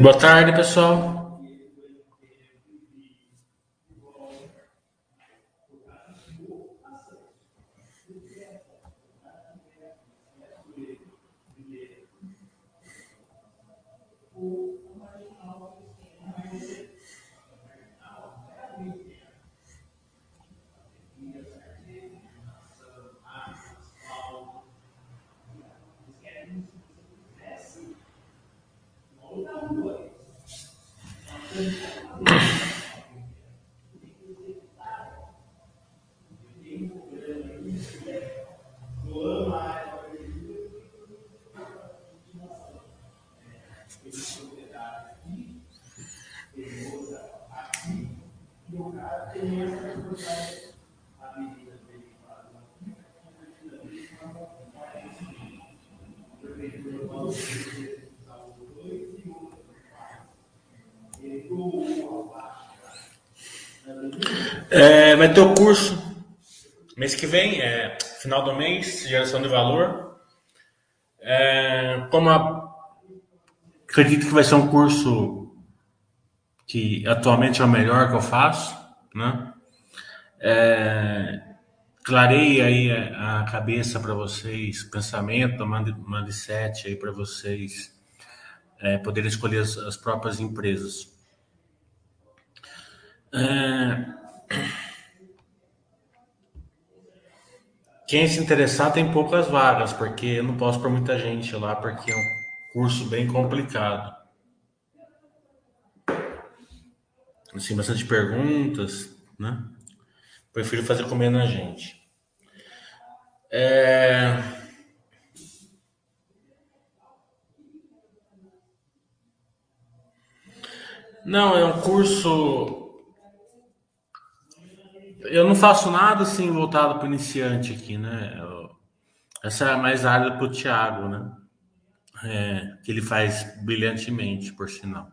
Boa tarde, pessoal. É, vai ter o curso mês que vem, é, final do mês, geração de valor. É, como a, acredito que vai ser um curso que atualmente é o melhor que eu faço, né? É, aí a, cabeça para vocês, pensamento, mindset aí para vocês é, poderem escolher as, as próprias empresas. É, quem se interessar tem poucas vagas, porque eu não posso para muita gente lá, porque é um curso bem complicado. Assim, bastante perguntas, né? Prefiro fazer com menos gente. É... Não, é um curso eu não faço nada assim voltado para o iniciante aqui, né? essa é mais área para o Thiago, né? É, que ele faz brilhantemente, por sinal.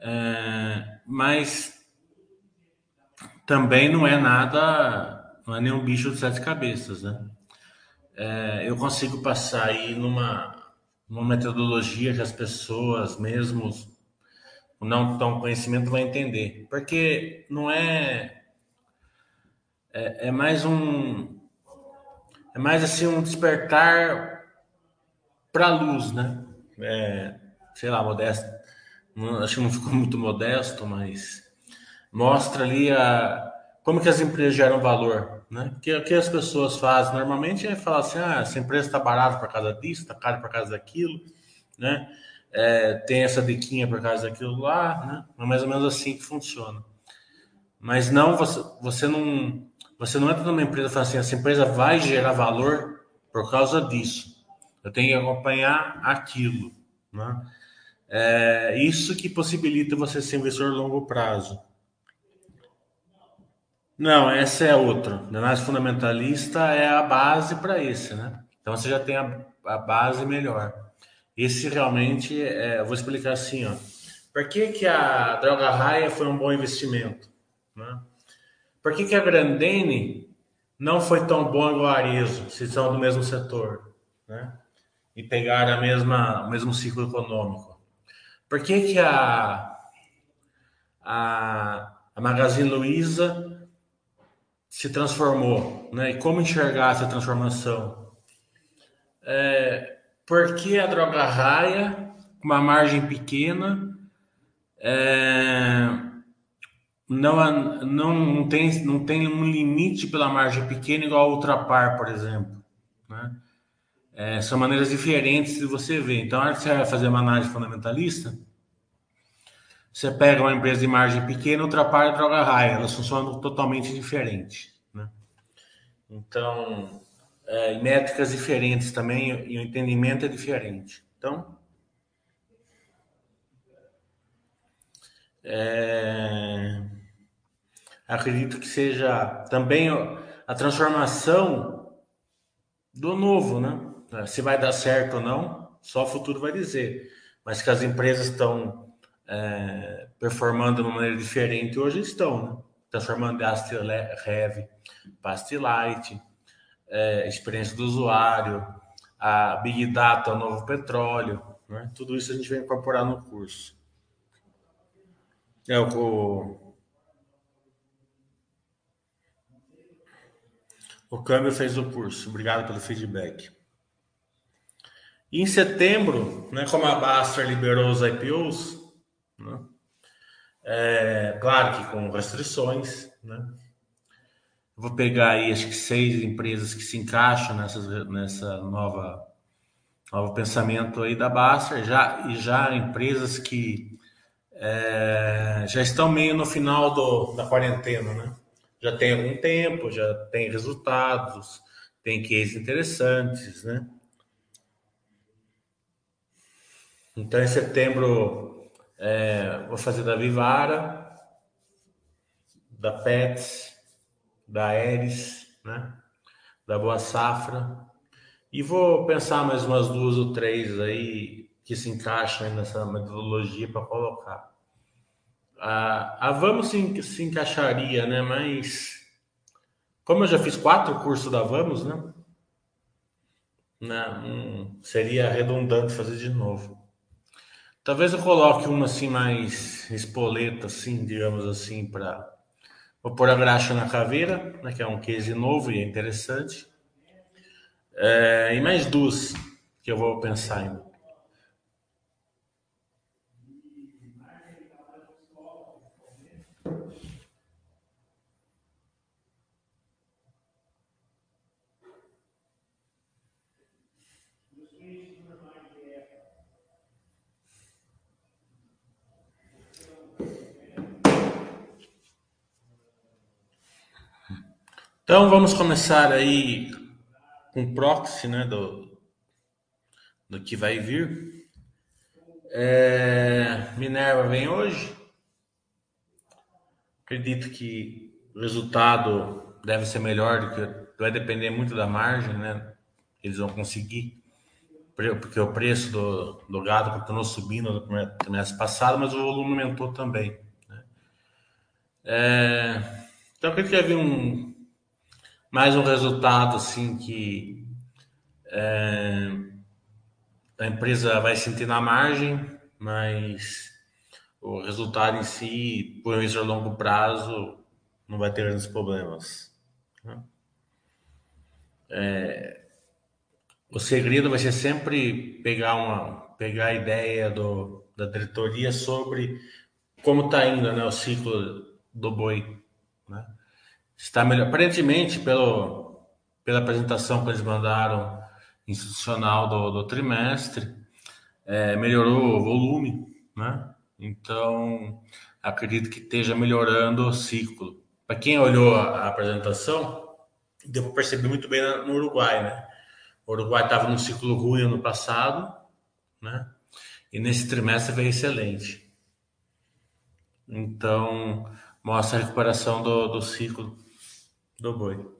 É, mas também não é nada, não é nenhum bicho de sete cabeças, né? É, eu consigo passar aí numa, numa metodologia que as pessoas, mesmo não tão conhecimento, vão entender. Porque não é é, é mais um é mais assim um despertar para a luz, né? É, sei lá, modesto. Não, acho que não ficou muito modesto, mas mostra ali a como que as empresas geram valor, né? Porque o que as pessoas fazem normalmente é falar assim, ah, essa empresa está barata por causa disso, está caro por causa daquilo, né? É, tem essa diquinha por causa daquilo lá, né? É mais ou menos assim que funciona. Mas não, você, você não você não entra numa empresa e fala assim, essa empresa vai gerar valor por causa disso. Eu tenho que acompanhar aquilo. Né? É isso que possibilita você ser investidor a longo prazo. Não, essa é outra. A análise fundamentalista é a base para esse, né? Então você já tem a, a base melhor. Esse realmente, é, vou explicar assim, ó. Por que, que a droga raia foi um bom investimento? Né? Por que, que a Grandene não foi tão bom igual a Arezo, se são do mesmo setor, né? E pegaram a mesma, o mesmo ciclo econômico? Por que, que a, a, a Magazine Luiza se transformou, né? E como enxergar essa transformação? É, porque a droga raia, com uma margem pequena, é, não, não, não, tem, não tem um limite pela margem pequena igual a Ultrapar, por exemplo. Né? É, são maneiras diferentes de você ver. Então, na hora que você vai fazer uma análise fundamentalista, você pega uma empresa de margem pequena, Ultrapar e Droga Raia. Elas funcionam totalmente diferentes. Né? Então, é, métricas diferentes também e o entendimento é diferente. Então, é, acredito que seja também a transformação do novo, né? Se vai dar certo ou não, só o futuro vai dizer. Mas que as empresas estão é, performando de uma maneira diferente hoje estão, né? Transformando Ast Rev, Past Light, é, experiência do usuário, a Big Data, o novo petróleo, né? tudo isso a gente vai incorporar no curso. É o, o câmbio fez o curso. Obrigado pelo feedback. Em setembro, né, como a Baster liberou os IPOs, né, é, claro que com restrições, né, vou pegar aí acho que seis empresas que se encaixam nessas, nessa nova novo pensamento aí da Baster, já, e já empresas que é, já estão meio no final do, da quarentena, né? Já tem algum tempo, já tem resultados, tem cases interessantes, né? Então, em setembro, é, vou fazer da Vivara, da Pets, da Aeres, né? Da Boa Safra. E vou pensar mais umas duas ou três aí que se encaixam nessa metodologia para colocar. A, a Vamos se, se encaixaria, né? Mas como eu já fiz quatro cursos da Vamos, né? Não, hum, seria redundante fazer de novo. Talvez eu coloque uma assim mais espoleta, assim, digamos assim, para vou pôr a graxa na caveira, né, que é um case novo e é interessante. É, e mais duas que eu vou pensar ainda. Então vamos começar aí com proxy, né, do, do que vai vir. É, Minerva vem hoje. Acredito que o resultado deve ser melhor do que vai depender muito da margem, né? Eles vão conseguir, porque o preço do, do gado continuou subindo no trimestre passado, mas o volume aumentou também. Né? É, então, acredito que vai vir um mais um resultado assim que é, a empresa vai sentir na margem, mas o resultado em si, por um a longo prazo, não vai ter grandes problemas. Né? É, o segredo vai ser sempre pegar uma pegar a ideia do, da diretoria sobre como está indo né, o ciclo do boi. Está melhor. Aparentemente, pelo, pela apresentação que eles mandaram institucional do, do trimestre, é, melhorou o volume, né? Então, acredito que esteja melhorando o ciclo. Para quem olhou a, a, apresentação, deu para perceber muito bem no Uruguai, né? O Uruguai estava num ciclo ruim ano passado, né? E nesse trimestre veio excelente. Então, mostra a recuperação do, do ciclo do boi.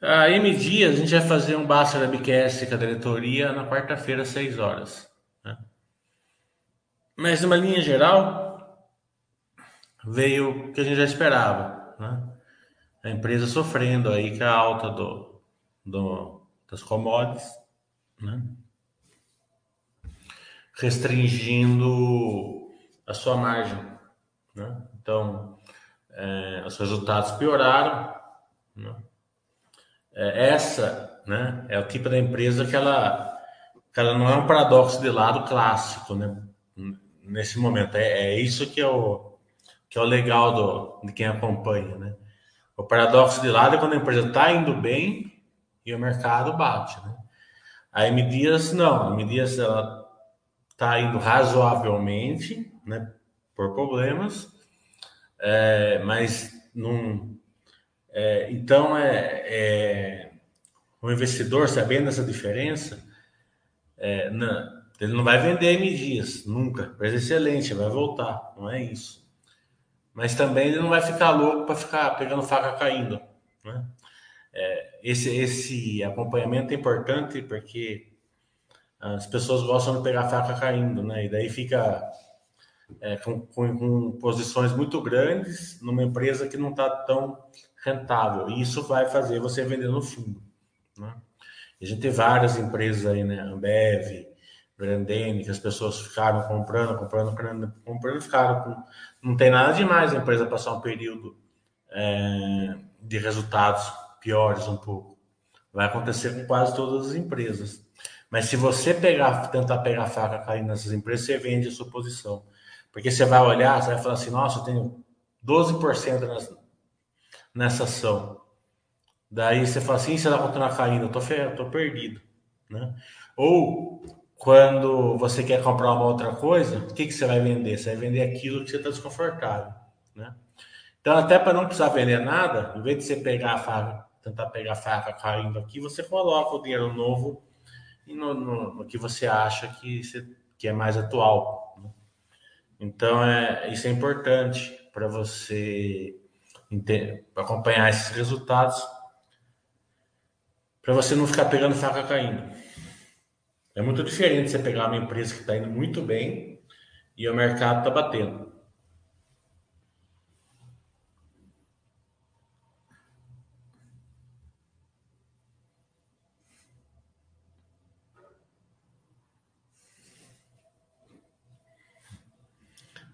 A M Dias, a gente vai fazer um Basta da BQS com a diretoria na quarta-feira, às 6 horas. Né? Mas, numa linha geral, veio o que a gente já esperava. Né? A empresa sofrendo aí com a alta do, do, das commodities, né? restringindo a sua margem. Né? Então, é, os resultados pioraram. Né? É, essa né, é o tipo da empresa que ela, que ela não é um paradoxo de lado clássico né, nesse momento. É, é isso que é o, que é o legal do, de quem acompanha. Né? O paradoxo de lado é quando a empresa está indo bem e o mercado bate. Né? A M Dias, não. A M Dias está indo razoavelmente né, por problemas é, mas não. É, então, é, é, o investidor, sabendo essa diferença, é, não, ele não vai vender M dias, nunca. Mas excelente, vai voltar, não é isso. Mas também ele não vai ficar louco para ficar pegando faca caindo. Né? É, esse, esse acompanhamento é importante porque as pessoas gostam de pegar faca caindo, né? E daí fica é, com, com, com, posições muito grandes numa empresa que não está tão rentável. E isso vai fazer você vender no fundo. Né? A gente tem várias empresas aí, né? Ambev, Grandene, que as pessoas ficaram comprando, comprando, comprando, comprando, ficaram com. Não tem nada demais a empresa passar um período é, de resultados piores um pouco. Vai acontecer com quase todas as empresas. Mas se você pegar, tentar pegar a faca caindo nessas empresas, você vende a sua posição. Porque você vai olhar, você vai falar assim, nossa, eu tenho 12% nessa, nessa ação. Daí você fala assim, você vai continuar caindo, eu tô, eu tô perdido. Né? Ou quando você quer comprar uma outra coisa, o que, que você vai vender? Você vai vender aquilo que você está desconfortável. Né? Então, até para não precisar vender nada, em vez de você pegar a faca, tentar pegar a faca caindo aqui, você coloca o dinheiro novo no, no, no que você acha que, você, que é mais atual. Então, é, isso é importante para você acompanhar esses resultados, para você não ficar pegando faca caindo. É muito diferente você pegar uma empresa que está indo muito bem e o mercado está batendo.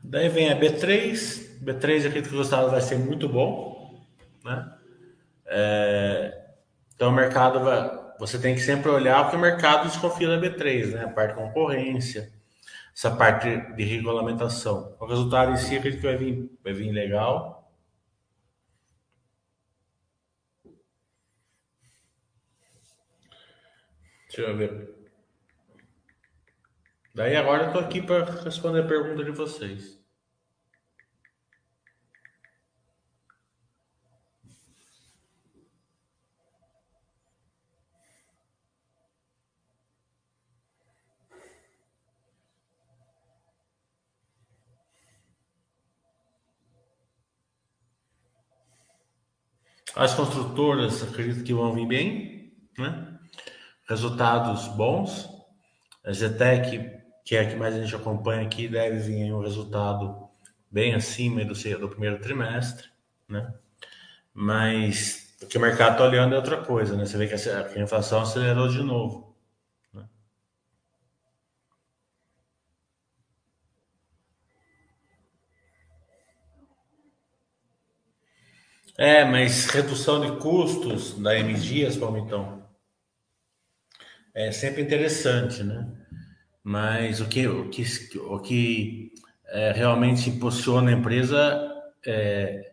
Daí vem a B3. B3 acredito que o resultado vai ser muito bom. Né? É, então o mercado vai. Você tem que sempre olhar porque o mercado desconfia da B3, né? A parte de concorrência, essa parte de regulamentação. O resultado em si acredito que vai vir, vai vir legal. Deixa eu ver. Daí agora eu tô aqui para responder a pergunta de vocês. As construtoras acredito que vão vir bem, né? Resultados bons. A Zetec que é a que mais a gente acompanha aqui, deve vir um resultado bem acima do, do primeiro trimestre, né? Mas o que o mercado está olhando é outra coisa, né? Você vê que a, inflação acelerou de novo. Né? É, mas redução de custos da M Dias, Palmitão, é sempre interessante, né? Mas o que, o que, o que é, realmente impulsiona a empresa é,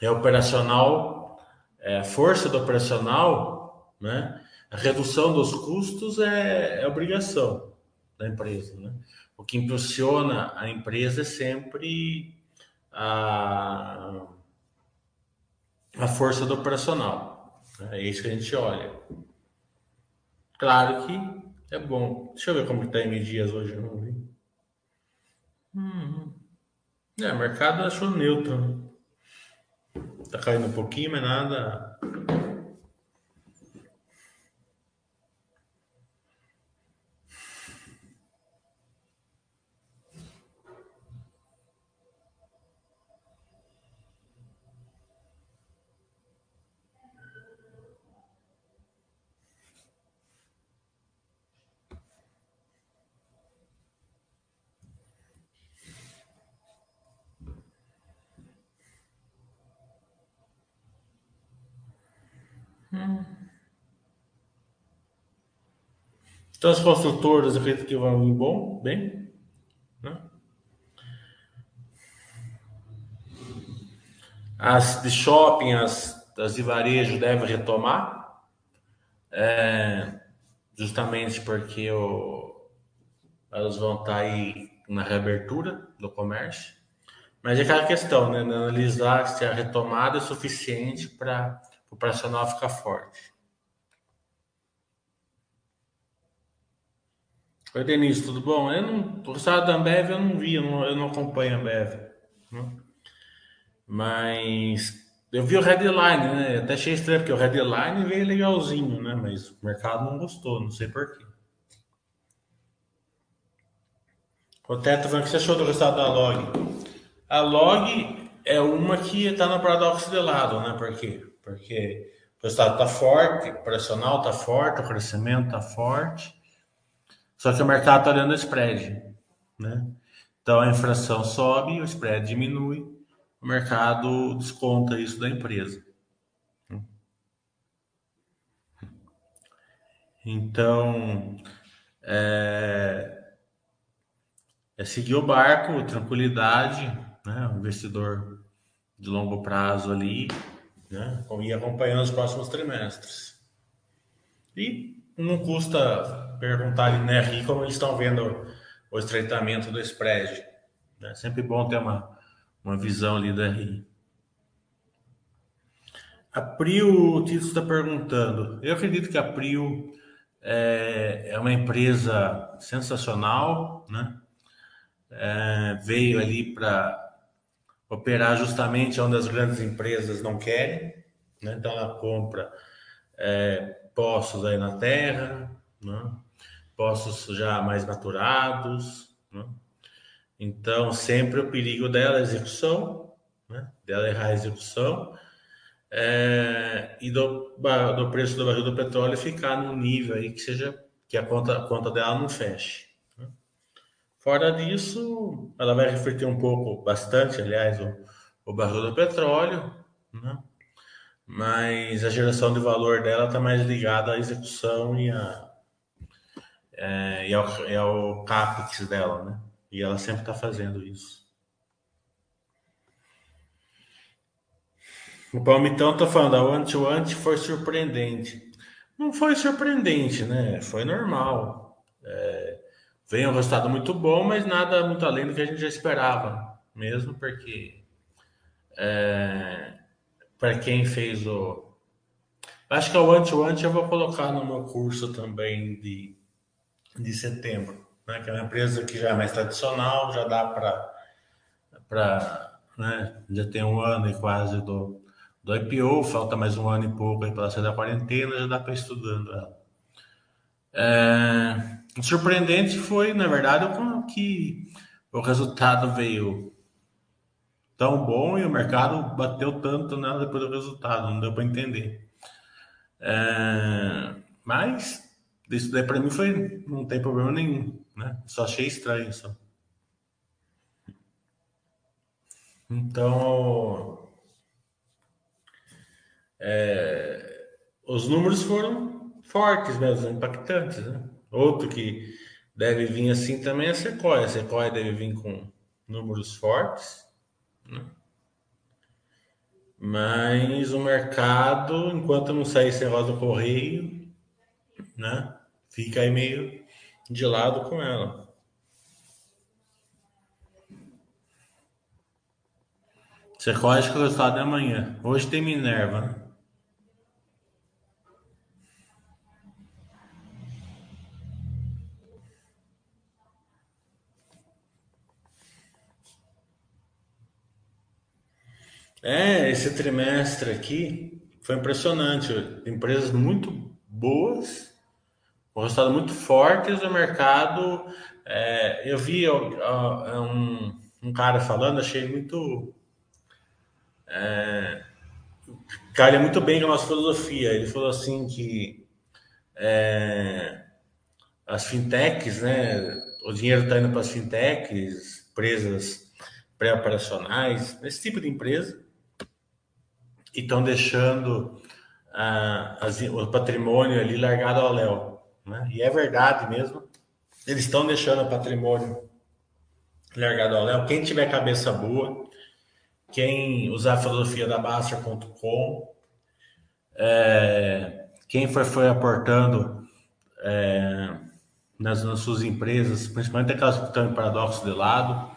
é operacional, é a força do operacional, né? A redução dos custos é, é obrigação da empresa, né? O que impulsiona a empresa é sempre a, a força do operacional. Né? É isso que a gente olha. Claro que é bom. Deixa eu ver como está M Dias hoje, não vi. Hum. É, mercado achou neutro. Tá caindo um pouquinho, mas nada. Então as construtoras acredito que vão ir bom, bem. Né? As de shopping, as, as de varejo devem retomar. É, justamente porque o, elas vão estar aí na reabertura do comércio. Mas é aquela questão, né? Analisar se a retomada é suficiente para o operacional ficar forte. Oi, Denise, tudo bom? Eu não, o resultado da Ambev eu não vi, eu não, eu não acompanho a Ambev. Né? Mas eu vi o Headline, né? Até achei estranho, porque o Headline veio legalzinho, né? Mas o mercado não gostou, não sei porquê. O Teto, o que você achou do resultado da Log? A Log é uma que está no paradoxo de lado, né? Por quê? Porque o resultado está forte, o operacional está forte, o crescimento está forte, só que o mercado está olhando o spread, né? Então a inflação sobe, o spread diminui, o mercado desconta isso da empresa. Então, é, é seguir o barco, tranquilidade, né? O investidor de longo prazo ali, né? E acompanhando os próximos trimestres. E não custa perguntar ali na RI como eles estão vendo o estreitamento do spread. É né? sempre bom ter uma, uma visão ali da RI. A Prio, o Tito está perguntando. Eu acredito que a Prio é, é uma empresa sensacional, né? É, veio ali para operar justamente onde as grandes empresas não querem, né? então ela compra é, poços aí na terra, né? poços já mais maturados, né? então sempre o perigo dela é a execução, né? dela errar a execução, é, e do, do preço do barril do petróleo ficar no nível aí que seja que a conta, a conta dela não feche. Fora disso, ela vai refletir um pouco, bastante, aliás, o, o barril do petróleo, né? mas a geração de valor dela está mais ligada à execução e, a, é, e, ao, e ao CAPEX dela, né? E ela sempre está fazendo isso. O Palmitão tá falando, a One to One foi surpreendente. Não foi surpreendente, né? Foi normal. É, veio um resultado muito bom, mas nada muito além do que a gente já esperava, mesmo porque é, para quem fez o. Acho que a One to One eu vou colocar no meu curso também de, de setembro, né? que é uma empresa que já é mais tradicional, já dá para. Né? Já tem um ano e quase do, do IPO, falta mais um ano e pouco para sair da quarentena, já dá para estudando ela. É, surpreendente foi, na verdade, que o resultado veio tão bom e o mercado bateu tanto nela depois do resultado, não deu para entender. É, mas isso daí para mim foi não tem problema nenhum, né? Só achei estranho só. Então, é, os números foram fortes mesmo, impactantes. Né? Outro que deve vir assim também é a Sequoia. A Sequoia deve vir com números fortes. Né? Mas o mercado, enquanto não sair sem rosa do correio, né, fica aí meio de lado com ela. Sequoia acho que o resultado é amanhã. Hoje tem Minerva, né? É, esse trimestre aqui foi impressionante. Empresas muito boas, um resultado muito fortes do mercado. É, eu vi ó, um, um, cara falando, achei muito. É, muito bem com a nossa filosofia. Ele falou assim que é, as fintechs, né? O dinheiro está indo para as fintechs, empresas pré-operacionais, esse tipo de empresa e estão deixando ah, as, o patrimônio ali largado ao léu. Né? E é verdade mesmo. Eles estão deixando o patrimônio largado ao léu. Quem tiver cabeça boa, quem usar a filosofia da Baster.com, é, quem foi, foi aportando é, nas, nas, suas empresas, principalmente aquelas que estão em paradoxo de lado,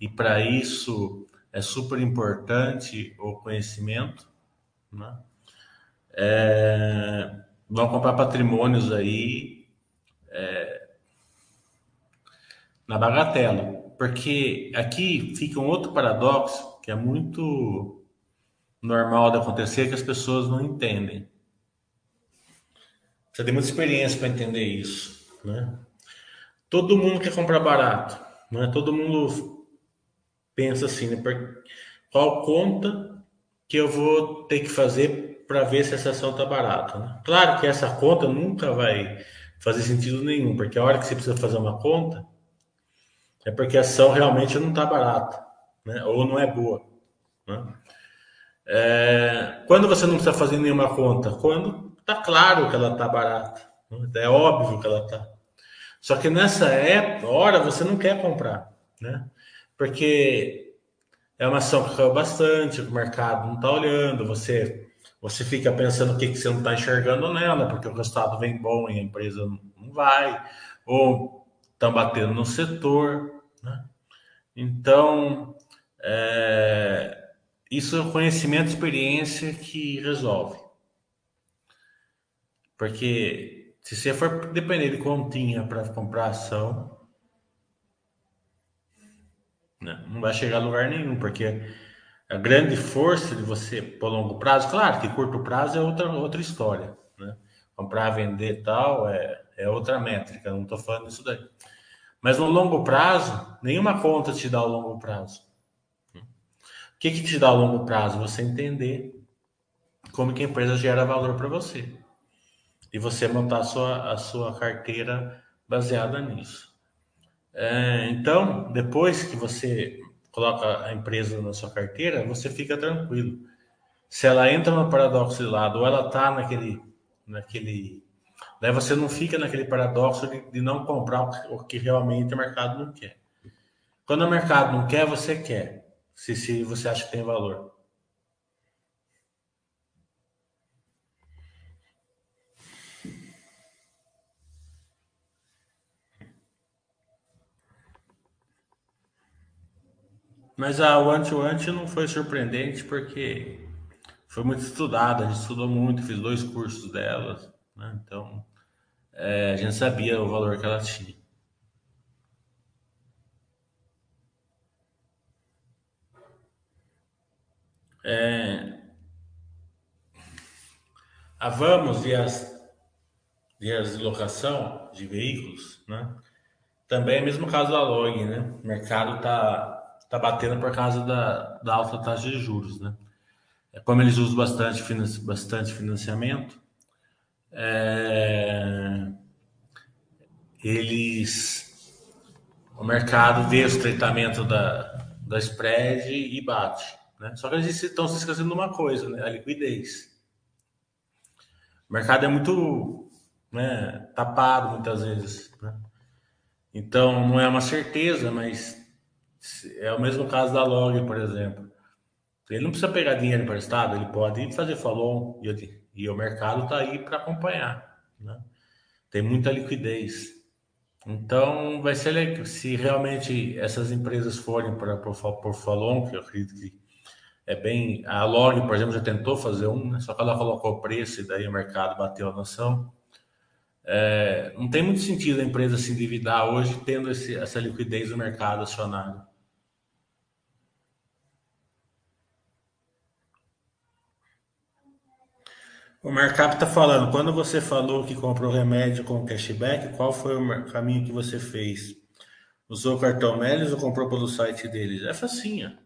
e para isso é super importante o conhecimento, né? É, vão comprar patrimônios aí é, na bagatela, porque aqui fica um outro paradoxo que é muito normal de acontecer que as pessoas não entendem. Você tem muita experiência para entender isso, né? Todo mundo quer comprar barato, não é? Todo mundo pensa assim, né? Qual conta que eu vou ter que fazer para ver se essa ação está barata. Né? Claro que essa conta nunca vai fazer sentido nenhum, porque a hora que você precisa fazer uma conta é porque a ação realmente não está barata, né? ou não é boa. Né? É, quando você não precisa fazer nenhuma conta? Quando está claro que ela está barata. Né? É óbvio que ela está. Só que nessa época, hora você não quer comprar, né? Porque é uma ação que caiu bastante, o mercado não está olhando, você você fica pensando o que, que você não está enxergando nela, porque o resultado vem bom e a empresa não vai, ou estão batendo no setor. Né? Então, é, isso é conhecimento experiência que resolve. Porque se você for depender de continha para comprar ação, não vai chegar a lugar nenhum, porque a grande força de você por longo prazo, claro que curto prazo é outra, outra história, né? Comprar, vender tal é, é outra métrica, não estou falando disso daí. Mas no longo prazo, nenhuma conta te dá o longo prazo. O que, que te dá o longo prazo? Você entender como que a empresa gera valor para você. E você montar a sua, a sua carteira baseada nisso. É, então, depois que você coloca a empresa na sua carteira, você fica tranquilo. Se ela entra no paradoxo de lado ou ela está naquele, naquele, daí você não fica naquele paradoxo de, de não comprar o que realmente o mercado não quer. Quando o mercado não quer, você quer. Se, se você acha que tem valor. Mas a One to One não foi surpreendente porque foi muito estudada, a gente estudou muito, fiz dois cursos delas, né? então é, a gente sabia o valor que ela tinha. É, a Vamos e as, e as de locação de veículos, né? Também é o mesmo caso da Log, né? O mercado está está batendo por causa da, da alta taxa de juros, né? É, como eles usam bastante, bastante financiamento, é, eles, o mercado vê o estreitamento da, da spread e bate, né? Só que eles estão se esquecendo de uma coisa, né? A liquidez. O mercado é muito né, tapado muitas vezes, né? Então não é uma certeza, mas é o mesmo caso da Log, por exemplo. Ele não precisa pegar dinheiro emprestado, ele pode fazer follow e, e o mercado está aí para acompanhar. Né? Tem muita liquidez. Então, vai ser se realmente essas empresas forem para por follow, que eu acredito que é bem. A Log, por exemplo, já tentou fazer um, né? só que ela colocou o preço e daí o mercado bateu a noção. É, não tem muito sentido a empresa se endividar hoje tendo esse, essa liquidez no mercado acionário. O Markup está falando, quando você falou que comprou remédio com cashback, qual foi o caminho que você fez? Usou o cartão Melis ou comprou pelo site deles? É facinha.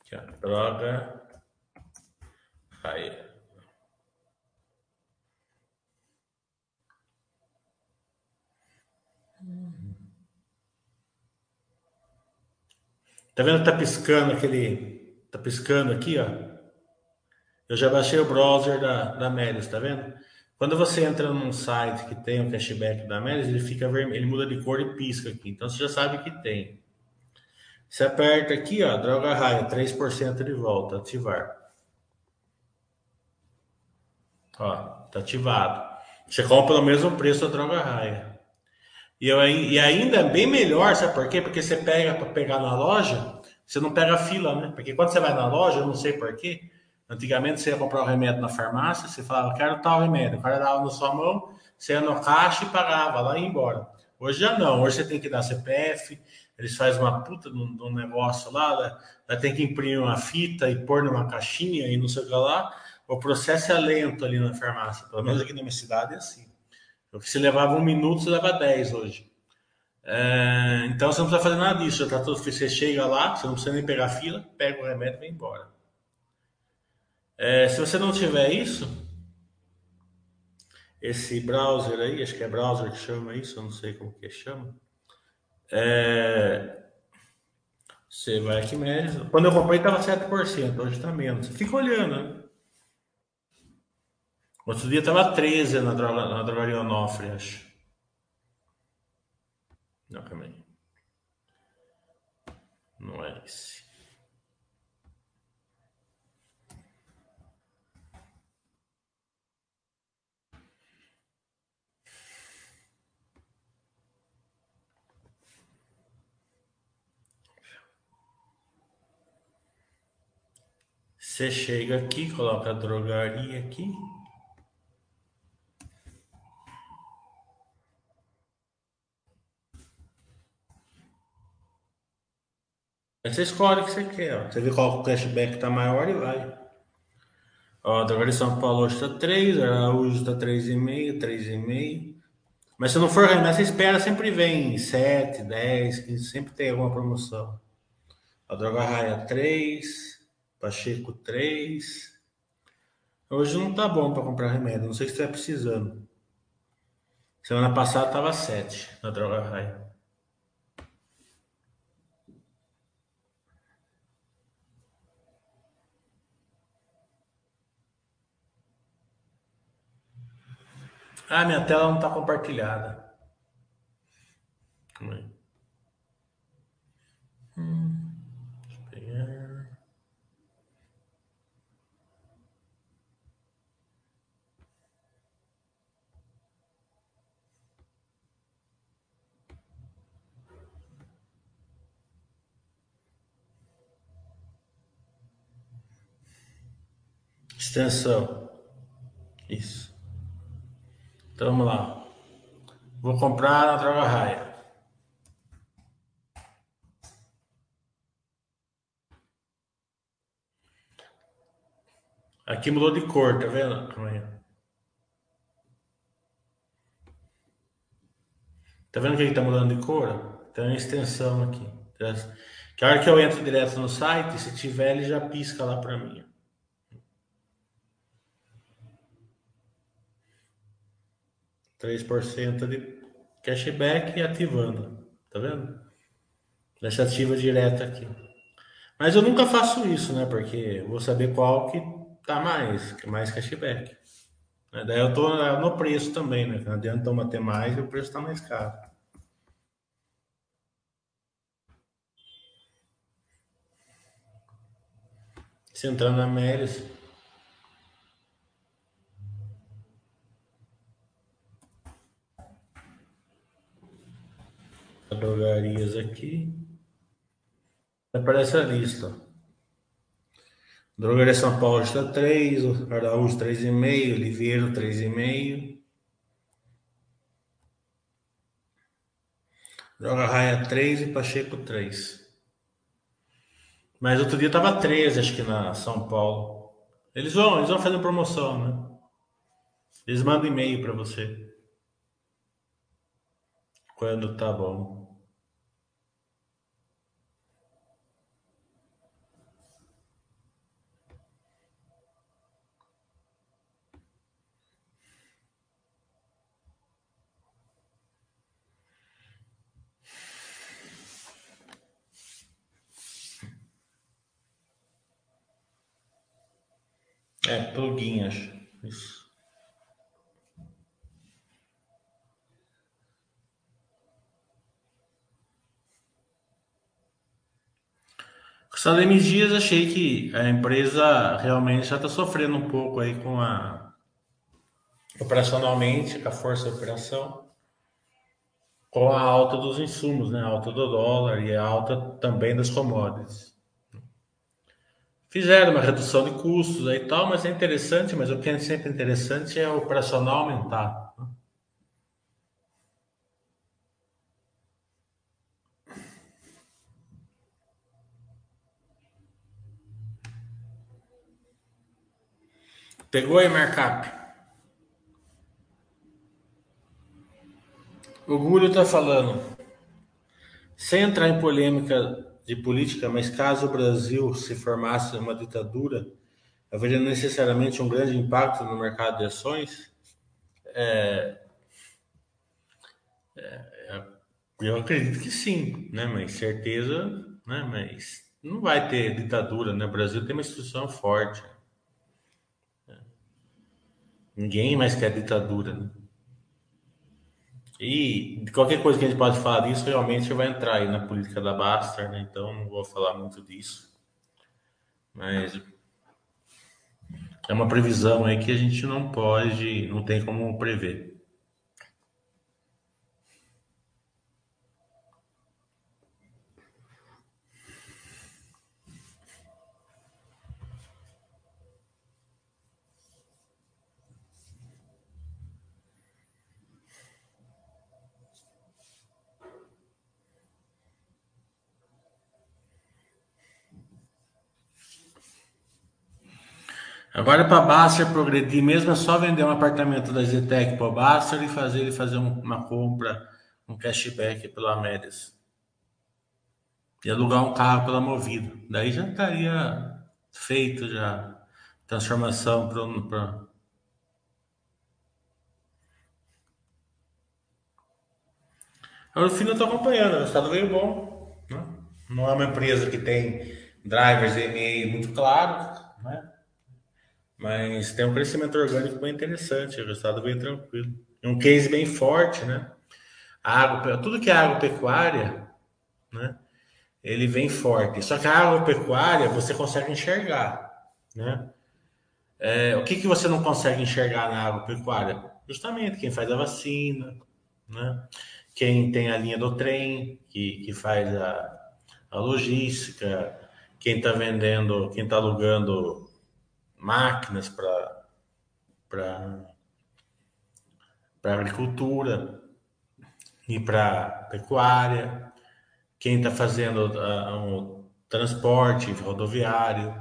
Aqui, droga. Aí. Tá vendo que tá piscando aquele Tá piscando aqui, ó. Eu já baixei o browser da, da Melis, tá vendo? Quando você entra num site que tem o cashback da Melis, ele fica vermelho, ele muda de cor e pisca aqui. Então você já sabe que tem. Você aperta aqui, ó, droga raia, 3% de volta, ativar. Ó, tá ativado. Você compra no mesmo preço a droga raia. E, eu, e ainda é bem melhor, sabe por quê? Porque você pega para pegar na loja, você não pega fila, né? Porque quando você vai na loja, eu não sei porquê, antigamente você ia comprar o remédio na farmácia, você falava, quero tal remédio, o cara dava na sua mão, você ia no caixa e pagava lá e ia embora. Hoje já não, hoje você tem que dar CPF, eles fazem uma puta de um negócio lá, né? ter que imprimir uma fita e pôr numa caixinha e não sei o que lá. O processo é lento ali na farmácia, pelo menos aqui na minha cidade é assim. O que se levava um minuto, você leva dez hoje. É, então você não precisa fazer nada disso. Já tá tudo, você chega lá, você não precisa nem pegar fila, pega o remédio e vem embora. É, se você não tiver isso, esse browser aí, acho que é browser que chama isso, eu não sei como que chama. É, você vai aqui mesmo. Quando eu comprei estava 7%, hoje está menos. Fica olhando, né? Outro dia estava 13 na, na drogaria Onofre, acho. Não, calma aí. Não é esse. Você chega aqui, coloca a drogaria aqui. Aí você escolhe o que você quer. Ó. Você vê qual o cashback está maior e vai. Ó, a drogaria São Paulo hoje está 3, Araújo está 3,5, 3,5. Mas se não for remédio, você espera, sempre vem 7, 10, 15, sempre tem alguma promoção. A Droga Raia 3, Pacheco 3. Hoje não tá bom para comprar remédio, não sei se está precisando. Semana passada tava 7 na Droga Raia. Ah, minha tela não está compartilhada. Calma aí. Extensão. Isso. Então vamos lá. Vou comprar na Droga Raia. Aqui mudou de cor, tá vendo? Tá vendo que ele tá mudando de cor? Tem uma extensão aqui. Que a hora que eu entro direto no site, se tiver, ele já pisca lá para mim. 3% de cashback ativando. Tá vendo? Deixa ativa direto aqui. Mas eu nunca faço isso, né? Porque eu vou saber qual que tá mais, que mais cashback. Né? Daí eu tô no preço também, né? Não adianta uma ter mais e o preço tá mais caro. Se entrar na Melis, drogarias aqui. Aparece a lista. Drogaria São Paulo está 3, Araújo 3,5, Oliveira 3,5. Droga Raia 3 e Pacheco 3. Mas outro dia tava 13, acho que na São Paulo. Eles vão, eles vão fazer promoção, né? Eles mandam e-mail para você. Quando tá bom. É, plugin, acho. Isso. Salem Dias, achei que a empresa realmente já está sofrendo um pouco aí com a operacionalmente, com a força de operação, com a alta dos insumos, né? A alta do dólar e a alta também das commodities. Fizeram uma redução de custos aí e tal, mas é interessante, mas o que é sempre interessante é o operacional aumentar. Pegou aí, markup? O Gulho tá falando. sem entrar em polêmica de política, mas caso o Brasil se formasse uma ditadura, haveria necessariamente um grande impacto no mercado de ações? É, é, eu acredito que sim, né? Mas certeza, né? Mas não vai ter ditadura, né? O Brasil tem uma instituição forte. Ninguém mais quer ditadura, né? E qualquer coisa que a gente pode falar disso, realmente vai entrar aí na política da Basta, né? Então não vou falar muito disso. Mas é uma previsão aí que a gente não pode, não tem como prever. Agora para Baster progredir mesmo é só vender um apartamento da Zetec para o Baster e fazer ele fazer uma compra, um cashback pela Médias. E alugar um carro pela Movida. Daí já estaria feito já transformação para A Urfina está acompanhando, o estado veio bom. Né? Não é uma empresa que tem drivers EMEI muito claros, né? Mas tem um crescimento orgânico bem interessante, resultado bem tranquilo. Um case bem forte, né? água, tudo que é agropecuária, né? Ele vem forte. Só que a agropecuária você consegue enxergar, né? É, o que, que você não consegue enxergar na agropecuária? Justamente quem faz a vacina, né? Quem tem a linha do trem, que, que faz a, a logística, quem está vendendo, quem está alugando máquinas para para agricultura e para pecuária, quem está fazendo uh, um transporte rodoviário,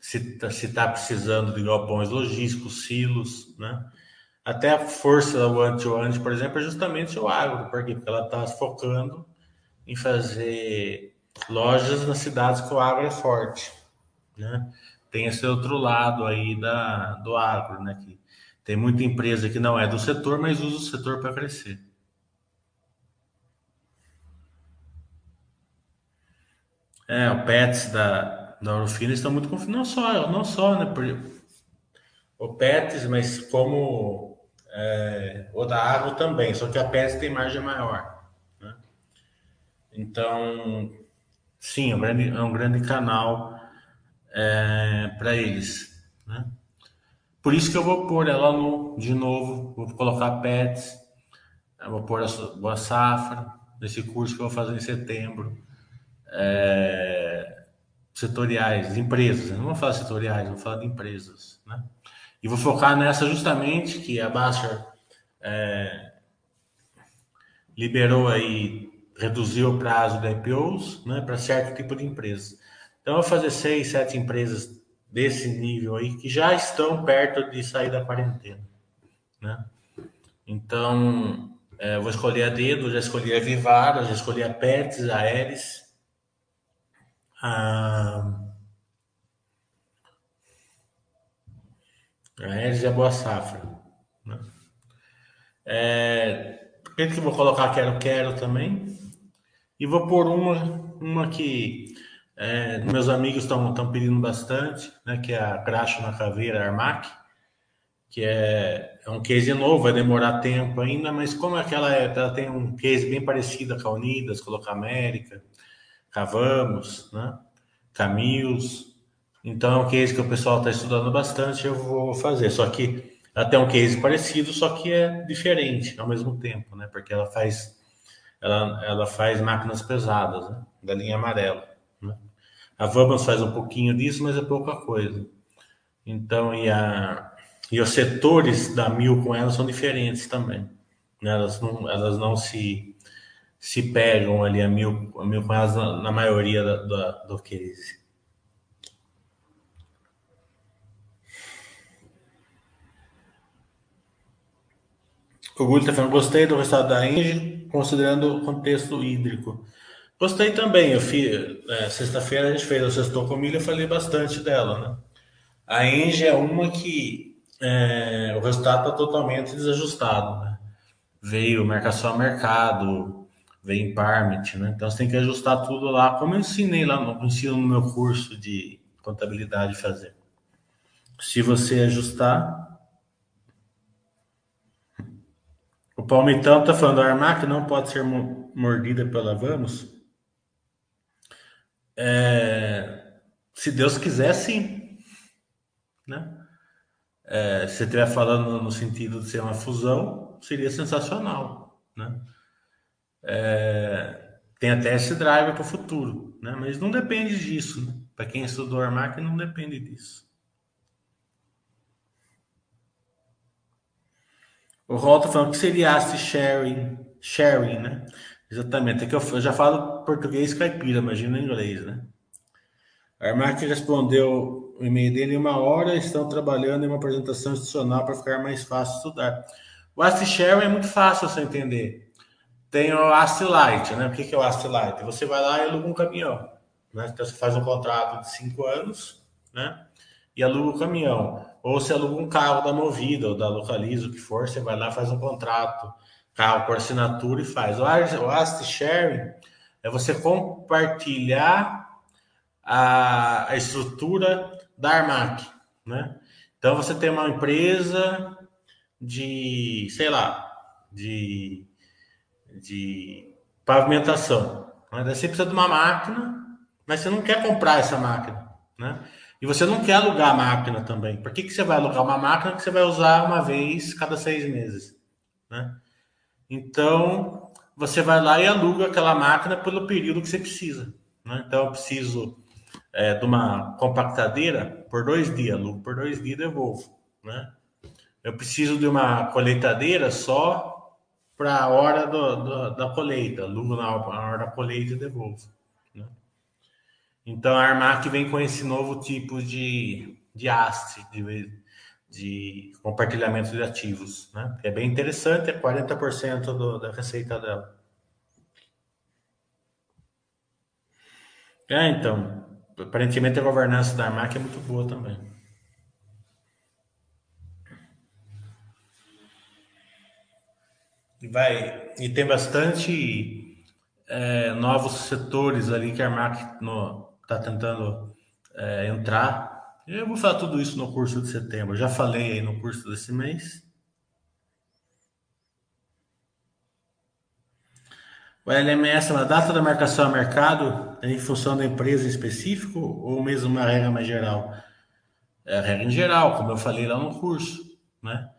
se está tá precisando de galpões logísticos, silos, né? Até a força da One to One, por exemplo, é justamente o agro, porque ela está focando em fazer lojas nas cidades que o agro é forte, né? Tem esse outro lado aí da, do agro, né? Que tem muita empresa que não é do setor, mas usa o setor para crescer. É, o Pets da, da Orofina estão muito confiantes. Não só, não só, né? Por, o Pets, mas como é, o da Agro também, só que a Pets tem margem maior. Né? Então, sim, é um grande, é um grande canal é, para eles. Né? Por isso que eu vou pôr ela no, de novo, vou colocar pets, vou pôr a boa safra, nesse curso que eu vou fazer em setembro. É, setoriais, empresas, não vou falar setoriais, vou falar de empresas. Né? E vou focar nessa justamente que a Baster é, liberou aí, reduziu o prazo de IPOs né, para certo tipo de empresa. Então, eu vou fazer seis, sete empresas desse nível aí que já estão perto de sair da quarentena, né? Então, é, vou escolher a dedo, já escolhi a Vivara, já escolhi a Pets, a Eris, a, a Eris e a Boa Safra. Né? É, que eu vou colocar Quero Quero também. E vou pôr uma, uma que é, meus amigos estão pedindo bastante, né, que é a Crash na Caveira Armac, que é, é um case novo, vai demorar tempo ainda, mas como aquela é, ela tem um case bem parecido com a Unidas, com a América, Cavamos, né, Camils, então é um case que o pessoal está estudando bastante, eu vou fazer, só que ela tem um case parecido, só que é diferente ao mesmo tempo, né, porque ela faz ela, ela faz máquinas pesadas, né, da linha amarela. A Vamos faz um pouquinho disso, mas é pouca coisa. Então, e, a, e os setores da Mil com ela são diferentes também. Né? Elas, não, elas não se, se pegam ali a Mil, a mil com elas na, na maioria da, da, do case. O Gulli está falando, gostei do resultado da Engie, considerando o contexto hídrico. Gostei também. Eu fiz, é, sexta-feira a gente fez o Sextou com eu falei bastante dela, né? A Engie é uma que é, o resultado está totalmente desajustado, né? Veio marcação a mercado, veio Parmit, né? Então você tem que ajustar tudo lá, como eu ensinei lá no, ensino no meu curso de contabilidade fazer. Se você ajustar. O Palmitão está falando, a Armac não pode ser mordida pela Vamos? É, se Deus quiser, sim. Né? É, se você estiver falando no sentido de ser uma fusão, seria sensacional. Né? É, tem até esse driver para o futuro, né? mas não depende disso. Né? Para quem estudou Armac, não depende disso. O Rol está falando que seria asset sharing, sharing, né? Exatamente. É que eu, eu já falo português caipira, imagina em inglês, né? A Armac respondeu o e-mail dele em uma hora, estão trabalhando em uma apresentação institucional para ficar mais fácil estudar. O Asset Sharing é muito fácil você entender. Tem o Asset Light, né? O que é o Asset Light? Você vai lá e aluga um caminhão. Né? Então você faz um contrato de cinco anos, né? E aluga o caminhão. Ou você aluga um carro da Movida ou da Localiza, o que for, você vai lá faz um contrato carro por assinatura e faz. O asset sharing é você compartilhar a, a estrutura da Armac, né? Então você tem uma empresa de, sei lá, de, de pavimentação. Né? Você precisa de uma máquina, mas você não quer comprar essa máquina, né? E você não quer alugar a máquina também. Por que, que você vai alugar uma máquina que você vai usar uma vez cada seis meses, né? Então, você vai lá e aluga aquela máquina pelo período que você precisa. Né? Então, eu preciso é, de uma compactadeira por dois dias, alugo por dois dias e devolvo. Né? Eu preciso de uma colheitadeira só para a hora do, do, da colheita, alugo na, hora da colheita e devolvo. Né? Então, a Armac vem com esse novo tipo de, de haste, de, de compartilhamento de ativos, né? É bem interessante, é 40% do, da receita dela. É, então, aparentemente a governança da Armac é muito boa também. E vai e tem bastante é, novos setores ali que a Armac está tentando é, entrar eu vou falar tudo isso no curso de setembro. Já falei aí no curso desse mês. O LMS, a data da marcação a mercado é em função da empresa em específico ou mesmo uma regra mais geral? É a regra em geral, como eu falei lá no curso, né?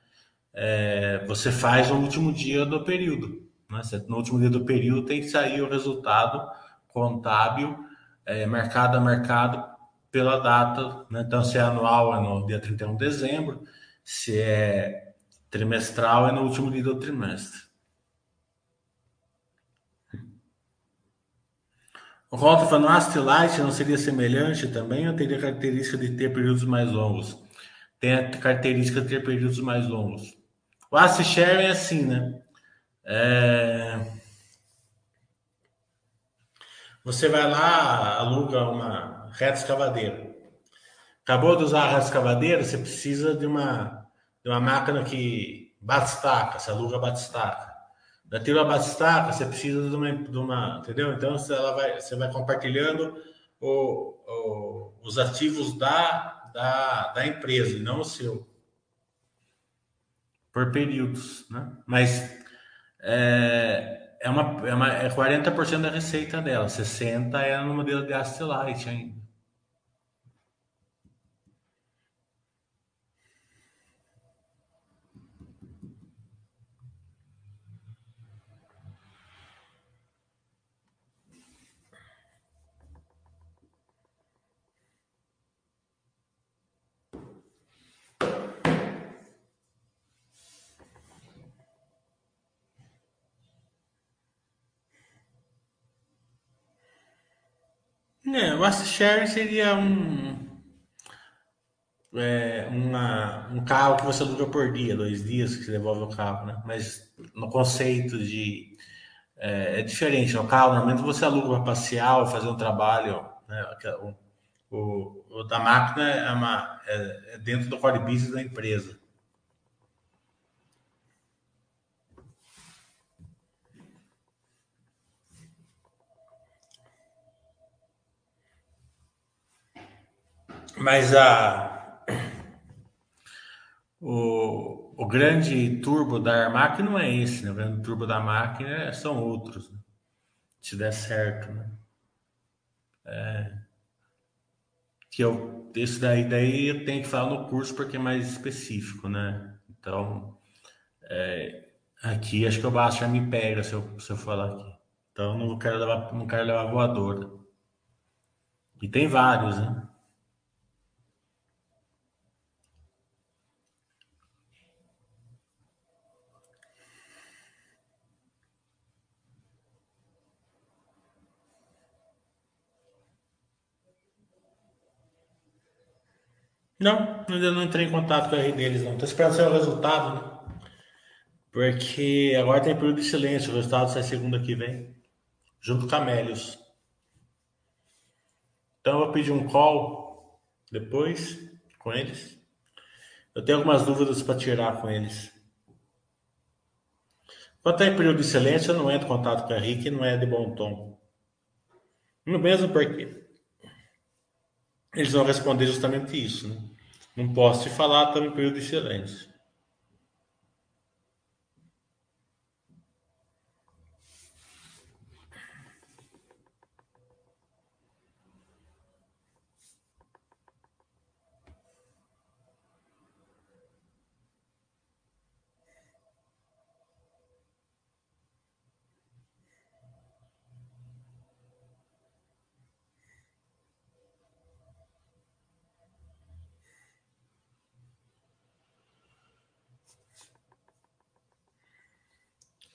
É, você faz no último dia do período. Né? No último dia do período tem que sair o resultado contábil, é, mercado a mercado, pela data, né? então se é anual é no dia 31 de dezembro, se é trimestral é no último dia do trimestre. O Rota falando, o Light não seria semelhante também ou teria característica de ter períodos mais longos? Tem a característica de ter períodos mais longos. O Share é assim, né? É... Você vai lá, aluga uma, reta escavadeira. Acabou de usar a reta escavadeira, você precisa de uma, de uma máquina que bate estaca, você aluga bate estaca. Da tira bate estaca, você precisa de uma, de uma entendeu? Então você, ela vai, você vai compartilhando o, o, os ativos da, da, da empresa e não o seu. Por períodos, né? Mas é, é, uma, é, uma, é 40% da receita dela, 60% é no modelo de asset light ainda. É, o asset sharing seria um, é, uma, um carro que você aluga por dia, dois dias que você devolve o carro, né? Mas no conceito de é, é diferente. O carro, normalmente você aluga para passear ou fazer um trabalho. Né? O, o, o, da máquina é, uma, é, é dentro do core business da empresa. Mas a, o, o grande turbo da Armac não é esse, né? O grande turbo da máquina são outros. Né? Se der certo, né? É, que eu, esse daí, daí eu tenho que falar no curso porque é mais específico, né? Então, é, aqui acho que o Baixo já me pega se eu, se eu falar aqui. Então, não quero levar, não quero levar voadora. E tem vários, né? Não, ainda não entrei em contato com a rede deles, não. Tô esperando sair o resultado, né? Porque agora tem período de silêncio, o resultado sai segunda que vem, junto com a Melios. Então eu vou pedir um call depois com eles. Eu tenho algumas dúvidas para tirar com eles. Quando está em período de silêncio, eu não entro em contato com a Rick, não é de bom tom. No mesmo porque eles vão responder justamente isso, né? Não posso te falar, estamos em período de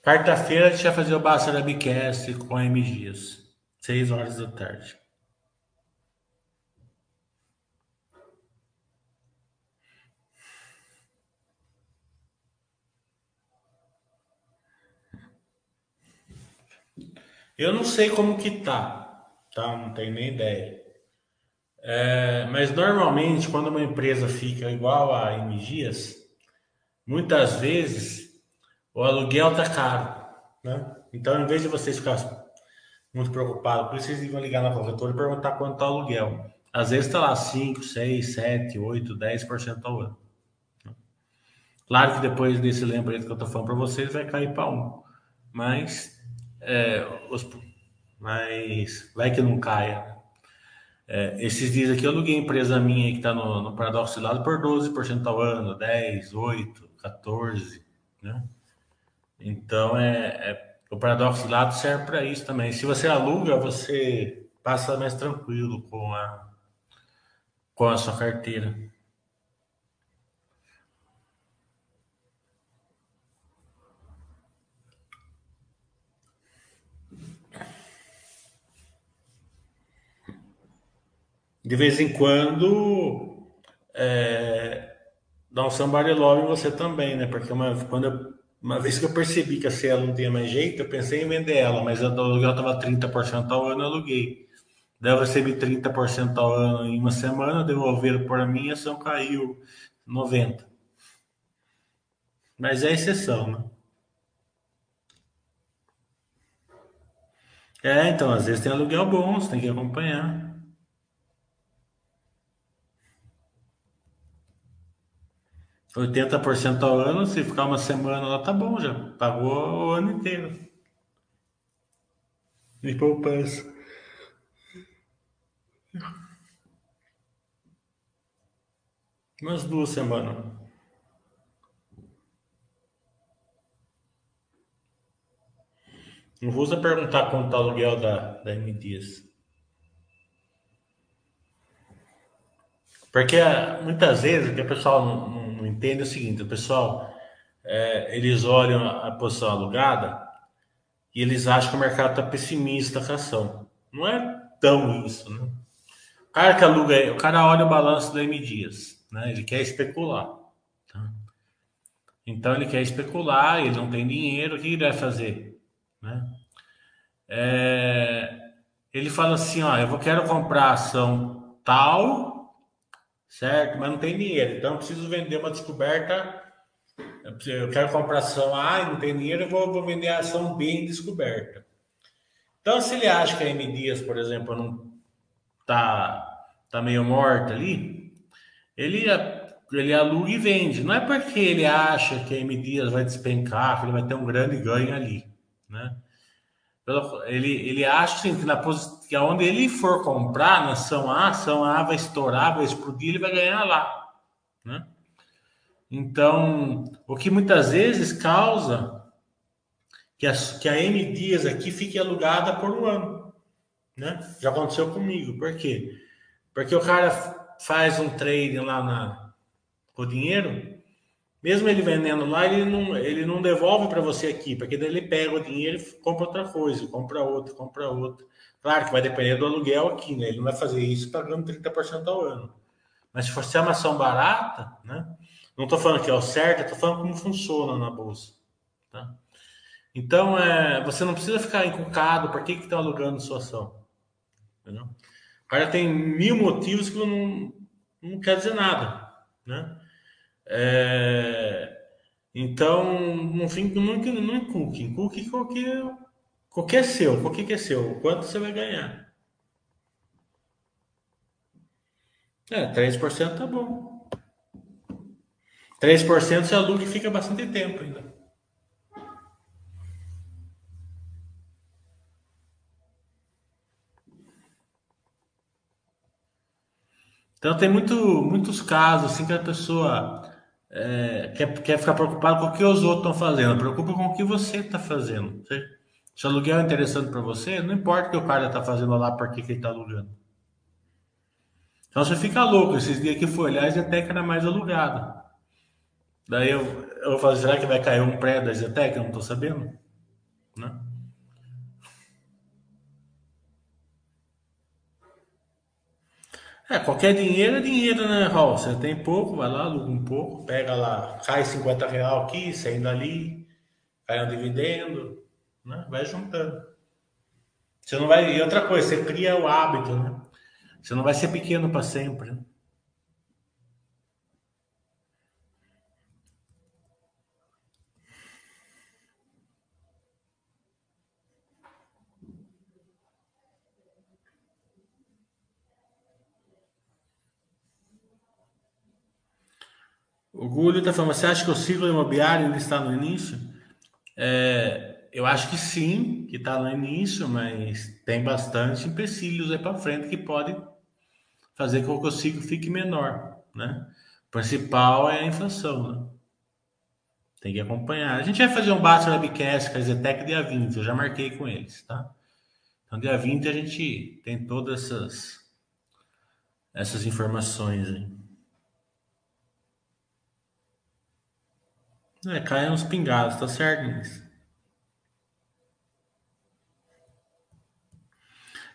Quarta-feira a gente vai fazer o Basta Bicast com a M Dias. Seis horas da tarde. Eu não sei como que tá, tá? Não tenho nem ideia. É, mas normalmente quando uma empresa fica igual a M Dias, muitas vezes o aluguel tá caro, né? Então, em vez de vocês ficarem muito preocupados, por isso vocês vão ligar na corretora e perguntar quanto tá o aluguel. Às vezes está lá 5, 6, 7, 8, 10% ao ano. Claro que depois desse lembrete que eu tô falando para vocês vai cair para um. Mas, é, os, mas vai que não caia. É, esses dias aqui eu aluguei empresa minha que está no, no Paradoxo Lado por 12% ao ano, 10, 8, 14, né? Então, é, é o paradoxo lado serve para isso também. Se você aluga, você passa mais tranquilo com a, com a sua carteira. De vez em quando, é, dá um somebody love em você também, né? Porque uma, quando eu uma vez que eu percebi que a Cielo não tinha mais jeito, eu pensei em vender ela, mas do aluguel estava 30% ao ano, eu aluguei. Daí eu recebi 30% ao ano em uma semana, devolveram para mim, a ação caiu 90%. Mas é exceção, né? É, então, às vezes tem aluguel bom, você tem que acompanhar. 80% ao ano, se ficar uma semana lá, tá bom já. Pagou o ano inteiro. De poupança. Umas duas semanas. Não vou perguntar quanto tá o aluguel da, da M Dias. Porque muitas vezes o que pessoal não, não entende é o seguinte: pessoal é, eles olham a posição alugada e eles acham que o mercado está pessimista com a ação. Não é tão isso, né? O cara que aluga, o cara olha o balanço da M Dias, né? Ele quer especular. Tá? Então ele quer especular, ele não tem dinheiro, o que ele vai fazer? Né? é, ele fala assim, ó, eu quero comprar ação tal, certo? Mas não tem dinheiro, então eu preciso vender uma descoberta. Eu quero comprar ação A e não tem dinheiro, eu vou, vou vender a ação B em descoberta. Então, se ele acha que a M Dias, por exemplo, não tá, tá meio morta ali, ele, ele aluga e vende. Não é porque ele acha que a M Dias vai despencar, que ele vai ter um grande ganho ali, né? Ele, ele acha que, na, que onde ele for comprar na ação A, ação A vai estourar, vai explodir, ele vai ganhar lá. Né? Então, o que muitas vezes causa que a, que a M Dias aqui fique alugada por um ano. Né? Já aconteceu comigo. Por quê? Porque o cara faz um trade lá na, com o dinheiro, mesmo ele vendendo lá, ele não, ele não devolve para você aqui, porque daí ele pega o dinheiro e compra outra coisa, compra outra, compra outra. Claro que vai depender do aluguel aqui, né? Ele não vai fazer isso pagando 30% ao ano. Mas se for ser uma ação barata, né? Não estou falando que é o certo, estou falando como funciona na bolsa. Tá? Então, é, você não precisa ficar encucado por que estão alugando sua ação. Entendeu? O cara tem mil motivos que não, não quer dizer nada. Né? É, então, fim, não, não encuque. Encuque qualquer seu. Qualquer que é seu. Quanto você vai ganhar? É, 3% tá bom. 3% você aluga e fica bastante tempo ainda. Então tem muito, muitos casos assim que a pessoa é, quer, quer ficar preocupado com o que os outros estão fazendo, preocupa com o que você está fazendo. Se o aluguel é interessante para você, não importa o que o cara está fazendo lá, para que, ele está alugando. Então você fica louco. Esses dias que foi olhar, a Zetec era mais alugada. Daí eu, eu vou fazer, será que vai cair um pré da Zetec? Eu não estou sabendo. Né? É, qualquer dinheiro é dinheiro, né, Raul? Você tem pouco, vai lá, aluga um pouco, pega lá, cai 50 real aqui, saindo ali, cai um dividendo, né? Vai juntando. Você não vai. E outra coisa, você cria o hábito, né? Você não vai ser pequeno para sempre. Né? O Gulho está falando, você acha que o ciclo imobiliário está no início? É, eu acho que sim, que está no início, mas tem bastante empecilhos aí para frente que pode fazer com que o ciclo fique menor, né? O principal é a inflação, né? Tem que acompanhar. A gente vai fazer um bate webcast com a Zetec dia 20, eu já marquei com eles, tá? Então, dia 20 a gente tem todas essas, essas informações aí. É, cai uns pingados, tá certo nisso.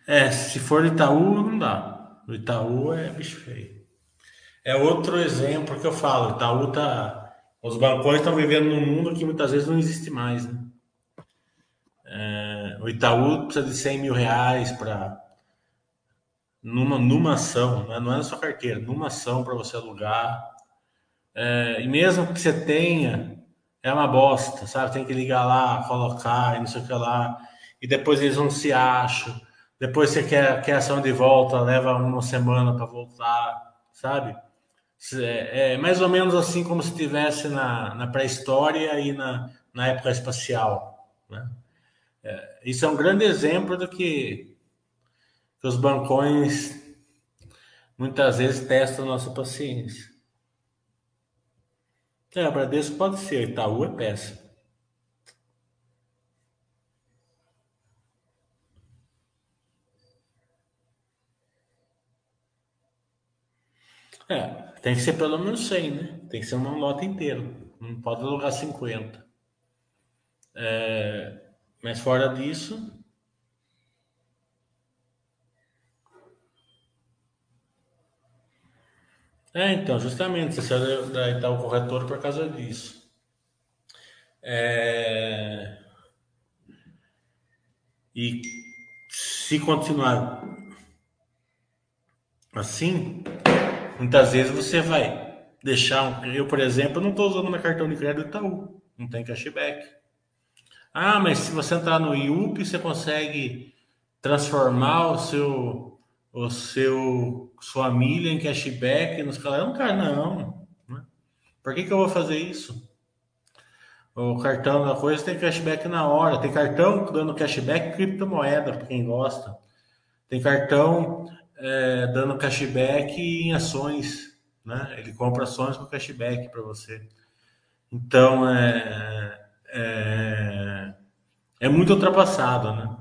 É, se for Itaú, não dá. O Itaú é bicho feio. É outro exemplo que eu falo. Itaú tá. Os bancões estão vivendo num mundo que muitas vezes não existe mais. Né? É, o Itaú precisa de 100 mil reais para. Numa, numa ação, né? não é na sua carteira, numa ação para você alugar. É, e mesmo que você tenha é uma bosta, sabe? Tem que ligar lá, colocar e não sei o que lá. E depois eles não se acham. Depois você quer, quer ação de volta, leva uma semana para voltar, sabe? É, é, mais ou menos assim como se estivesse na, na pré-história e na, na época espacial. Né? É, isso é um grande exemplo do que, que os bancões muitas vezes testam nossa paciência. É, Bradesco pode ser, Itaú é péssimo. É, tem que ser pelo menos 100, né? Tem que ser uma nota inteira. Não pode alugar 50. É, mas fora disso, É, então, justamente, você saiu da o corretor por causa disso. É... E se continuar assim, muitas vezes você vai deixar um. Eu, por exemplo, não estou usando meu cartão de crédito Itaú, não tem cashback. Ah, mas se você entrar no IUP, você consegue transformar o seu, o seu sua milha em cashback nos não, cara, não. Né? Por que, que eu vou fazer isso? O cartão da coisa tem cashback na hora. Tem cartão dando cashback criptomoeda para quem gosta. Tem cartão é, dando cashback em ações, né? Ele compra ações com cashback para você. Então é, é, é muito ultrapassado, né?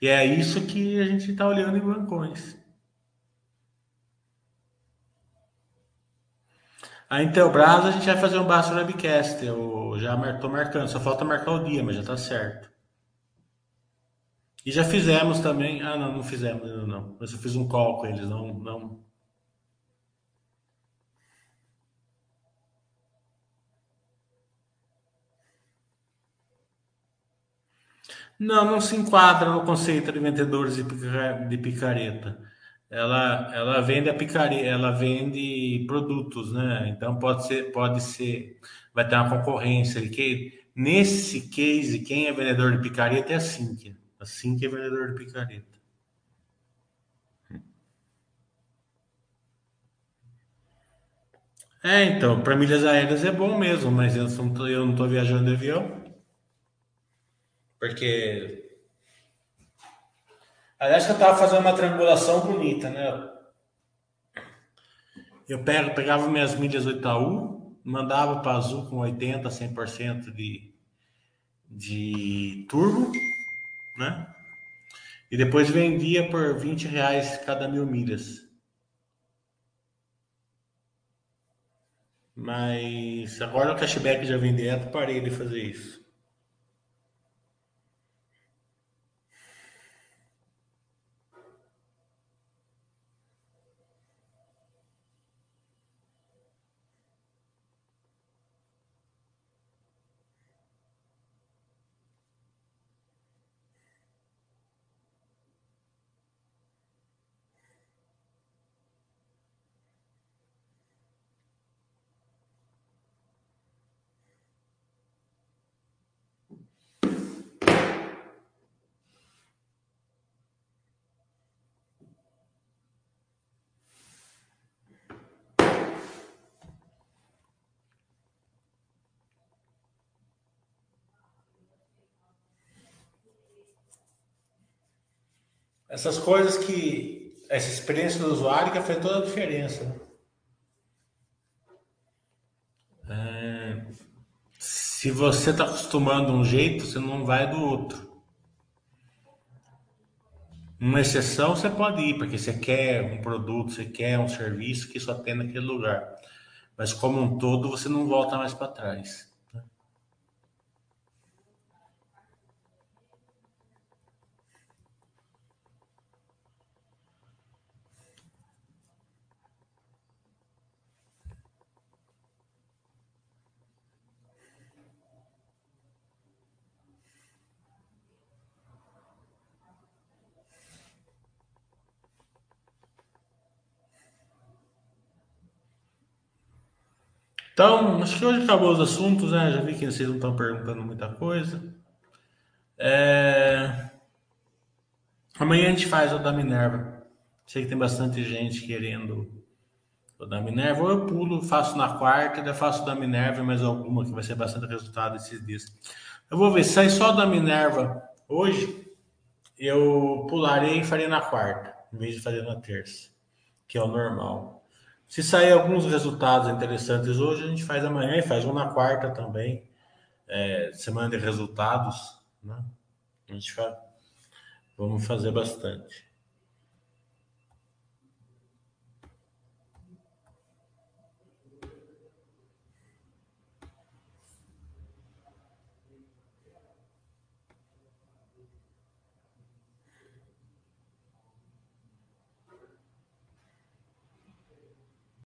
E é isso que a gente está olhando em bancões. A Intelbras a gente vai fazer um Basta Webcast. Eu já estou marcando, só falta marcar o dia, mas já está certo. E já fizemos também. Ah, não, não fizemos ainda não. Mas eu fiz um call com eles, não. Não, não, não se enquadra no conceito de vendedores de picareta. Ela, ela vende a picareta, ela vende produtos, né? Então pode ser, pode ser, vai ter uma concorrência. Que, nesse case, quem é vendedor de picareta é a. Assim que é vendedor de picareta. É, então, para milhas aéreas é bom mesmo, mas eu não tô viajando de avião. Porque. Aliás, que eu tava fazendo uma triangulação bonita, né? Eu pego, pegava minhas milhas do Itaú, mandava para Azul com 80, 100% de, de turbo, né? E depois vendia por 20 reais cada mil milhas. Mas agora o cashback já vem direto, parei de fazer isso. Essas coisas que. Essa experiência do usuário que faz toda a diferença. Né? É, se você está acostumando um jeito, você não vai do outro. Uma exceção você pode ir, porque você quer um produto, você quer um serviço que só tem naquele lugar. Mas como um todo, você não volta mais para trás. Então, acho que hoje acabou os assuntos, né? Já vi que vocês não estão perguntando muita coisa. É... Amanhã a gente faz o da Minerva. Sei que tem bastante gente querendo o da Minerva. Ou eu pulo, faço na quarta, daí faço da Minerva mais alguma, que vai ser bastante resultado esses dias. Eu vou ver, se sair só da Minerva hoje, eu pularei e farei na quarta, em vez de fazer na terça, que é o normal. Se sair alguns resultados interessantes hoje, a gente faz amanhã e faz um na quarta também. É, semana de resultados, né? A gente faz, vamos fazer bastante.